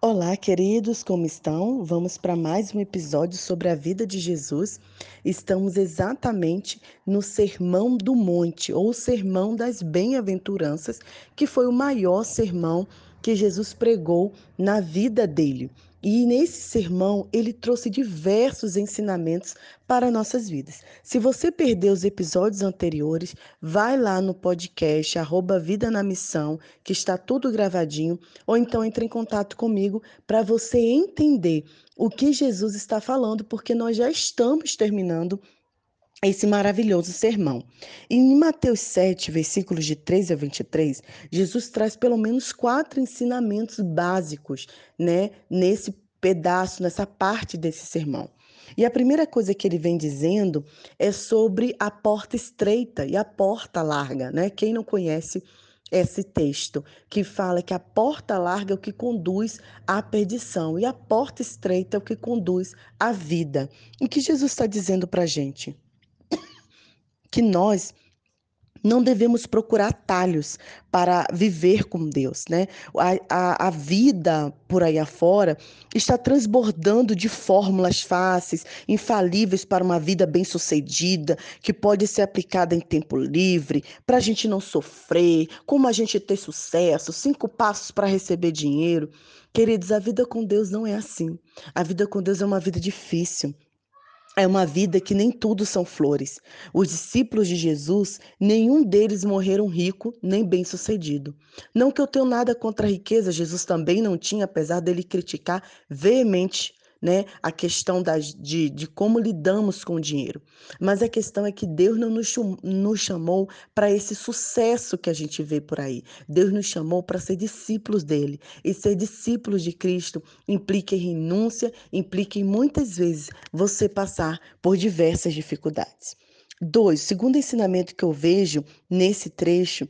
Olá, queridos, como estão? Vamos para mais um episódio sobre a vida de Jesus. Estamos exatamente no Sermão do Monte, ou Sermão das Bem-aventuranças, que foi o maior sermão que Jesus pregou na vida dele. E nesse sermão, ele trouxe diversos ensinamentos para nossas vidas. Se você perdeu os episódios anteriores, vai lá no podcast arroba Vida na Missão, que está tudo gravadinho, ou então entre em contato comigo para você entender o que Jesus está falando, porque nós já estamos terminando esse maravilhoso sermão. Em Mateus 7, versículos de 13 a 23, Jesus traz pelo menos quatro ensinamentos básicos, né, nesse pedaço, nessa parte desse sermão. E a primeira coisa que ele vem dizendo é sobre a porta estreita e a porta larga, né? Quem não conhece esse texto que fala que a porta larga é o que conduz à perdição e a porta estreita é o que conduz à vida. O que Jesus está dizendo para gente? Que nós não devemos procurar atalhos para viver com Deus, né? A, a, a, vida por aí afora está transbordando de fórmulas fáceis, infalíveis para uma vida bem-sucedida, que pode ser aplicada em tempo livre, para a gente não sofrer, como a gente ter sucesso, cinco passos para receber dinheiro. Queridos, a vida com Deus não é assim. A vida com Deus é uma vida difícil. É uma vida que nem tudo são flores. Os discípulos de Jesus, nenhum deles morreram rico nem bem-sucedido. Não que eu tenha nada contra a riqueza, Jesus também não tinha, apesar dele criticar veemente né, a questão das, de, de como lidamos com o dinheiro. Mas a questão é que Deus não nos, nos chamou para esse sucesso que a gente vê por aí. Deus nos chamou para ser discípulos dele. E ser discípulos de Cristo implica em renúncia, implica em muitas vezes você passar por diversas dificuldades. Dois, segundo ensinamento que eu vejo nesse trecho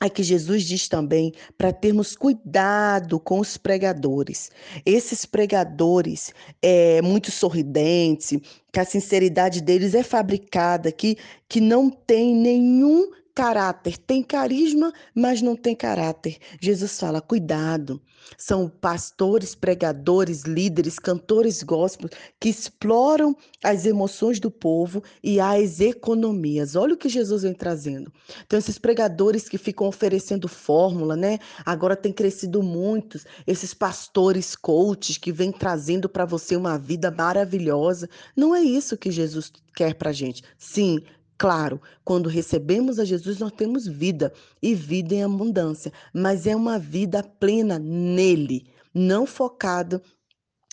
é que Jesus diz também para termos cuidado com os pregadores. Esses pregadores é, muito sorridentes, que a sinceridade deles é fabricada, que, que não tem nenhum caráter, tem carisma, mas não tem caráter. Jesus fala: cuidado. São pastores, pregadores, líderes, cantores gospel que exploram as emoções do povo e as economias. Olha o que Jesus vem trazendo. Então, esses pregadores que ficam oferecendo fórmula, né? Agora tem crescido muitos. Esses pastores coaches que vêm trazendo para você uma vida maravilhosa. Não é isso que Jesus quer para gente. Sim, Claro, quando recebemos a Jesus, nós temos vida e vida em abundância, mas é uma vida plena nele, não focado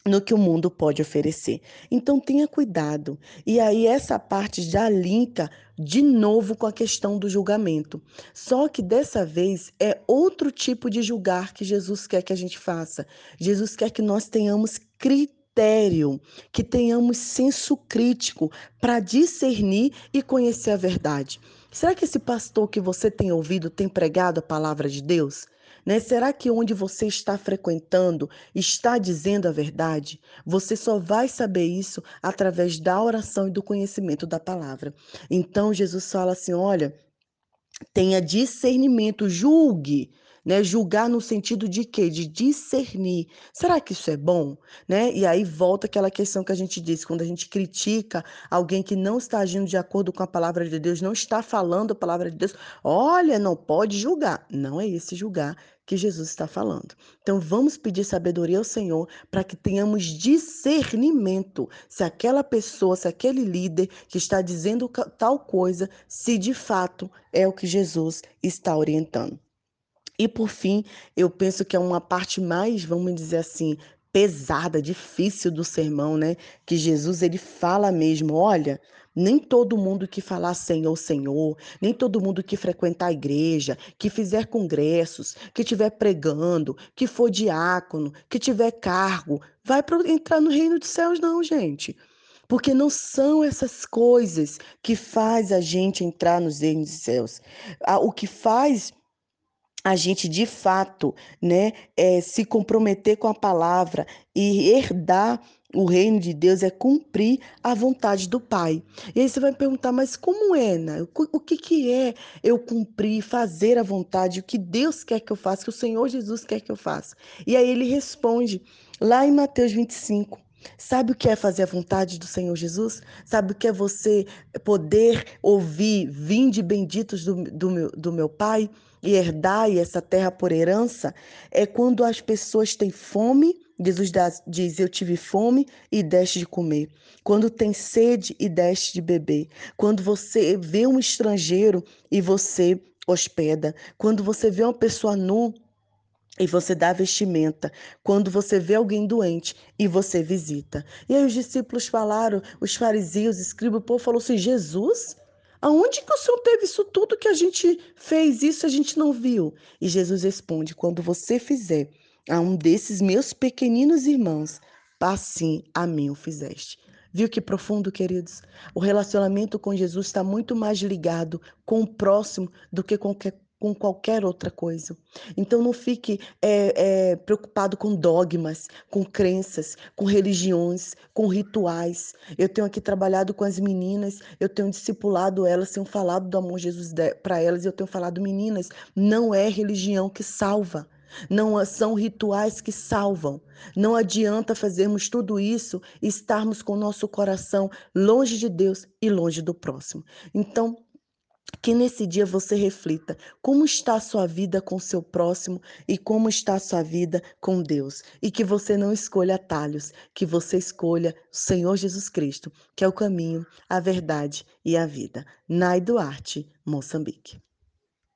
no que o mundo pode oferecer. Então tenha cuidado. E aí essa parte já linka de novo com a questão do julgamento. Só que dessa vez é outro tipo de julgar que Jesus quer que a gente faça. Jesus quer que nós tenhamos critério critério, que tenhamos senso crítico para discernir e conhecer a verdade. Será que esse pastor que você tem ouvido tem pregado a palavra de Deus? Né? Será que onde você está frequentando está dizendo a verdade? Você só vai saber isso através da oração e do conhecimento da palavra. Então Jesus fala assim: olha, tenha discernimento, julgue né? Julgar no sentido de quê? De discernir. Será que isso é bom? Né? E aí volta aquela questão que a gente disse, quando a gente critica alguém que não está agindo de acordo com a palavra de Deus, não está falando a palavra de Deus, olha, não pode julgar. Não é esse julgar que Jesus está falando. Então vamos pedir sabedoria ao Senhor para que tenhamos discernimento se aquela pessoa, se aquele líder que está dizendo tal coisa, se de fato é o que Jesus está orientando. E por fim, eu penso que é uma parte mais, vamos dizer assim, pesada, difícil do sermão, né? Que Jesus ele fala mesmo, olha, nem todo mundo que falar Senhor, Senhor, nem todo mundo que frequentar a igreja, que fizer congressos, que estiver pregando, que for diácono, que tiver cargo, vai entrar no reino dos céus, não, gente. Porque não são essas coisas que faz a gente entrar nos reinos dos céus. O que faz a gente de fato, né, é, se comprometer com a palavra e herdar o reino de Deus é cumprir a vontade do Pai. E aí você vai me perguntar, mas como é, né? O que, que é eu cumprir, fazer a vontade, o que Deus quer que eu faça, que o Senhor Jesus quer que eu faça? E aí ele responde lá em Mateus 25. Sabe o que é fazer a vontade do Senhor Jesus? Sabe o que é você poder ouvir, vinde benditos do, do, meu, do meu Pai e herdai essa terra por herança? É quando as pessoas têm fome, Jesus diz: Eu tive fome e deste de comer. Quando tem sede e deste de beber. Quando você vê um estrangeiro e você hospeda. Quando você vê uma pessoa nua e você dá vestimenta. Quando você vê alguém doente e você visita. E aí os discípulos falaram, os fariseus, o escriba, o povo falou assim: Jesus, aonde que o Senhor teve isso tudo que a gente fez isso a gente não viu? E Jesus responde: quando você fizer a um desses meus pequeninos irmãos, assim a mim o fizeste. Viu que profundo, queridos? O relacionamento com Jesus está muito mais ligado com o próximo do que com qualquer com qualquer outra coisa. Então não fique é, é, preocupado com dogmas, com crenças, com religiões, com rituais. Eu tenho aqui trabalhado com as meninas, eu tenho discipulado elas, tenho falado do amor de Jesus para elas, eu tenho falado, meninas, não é religião que salva. Não são rituais que salvam. Não adianta fazermos tudo isso e estarmos com o nosso coração longe de Deus e longe do próximo. Então, que nesse dia você reflita como está a sua vida com o seu próximo e como está a sua vida com Deus. E que você não escolha atalhos, que você escolha o Senhor Jesus Cristo, que é o caminho, a verdade e a vida. Nai Duarte, Moçambique.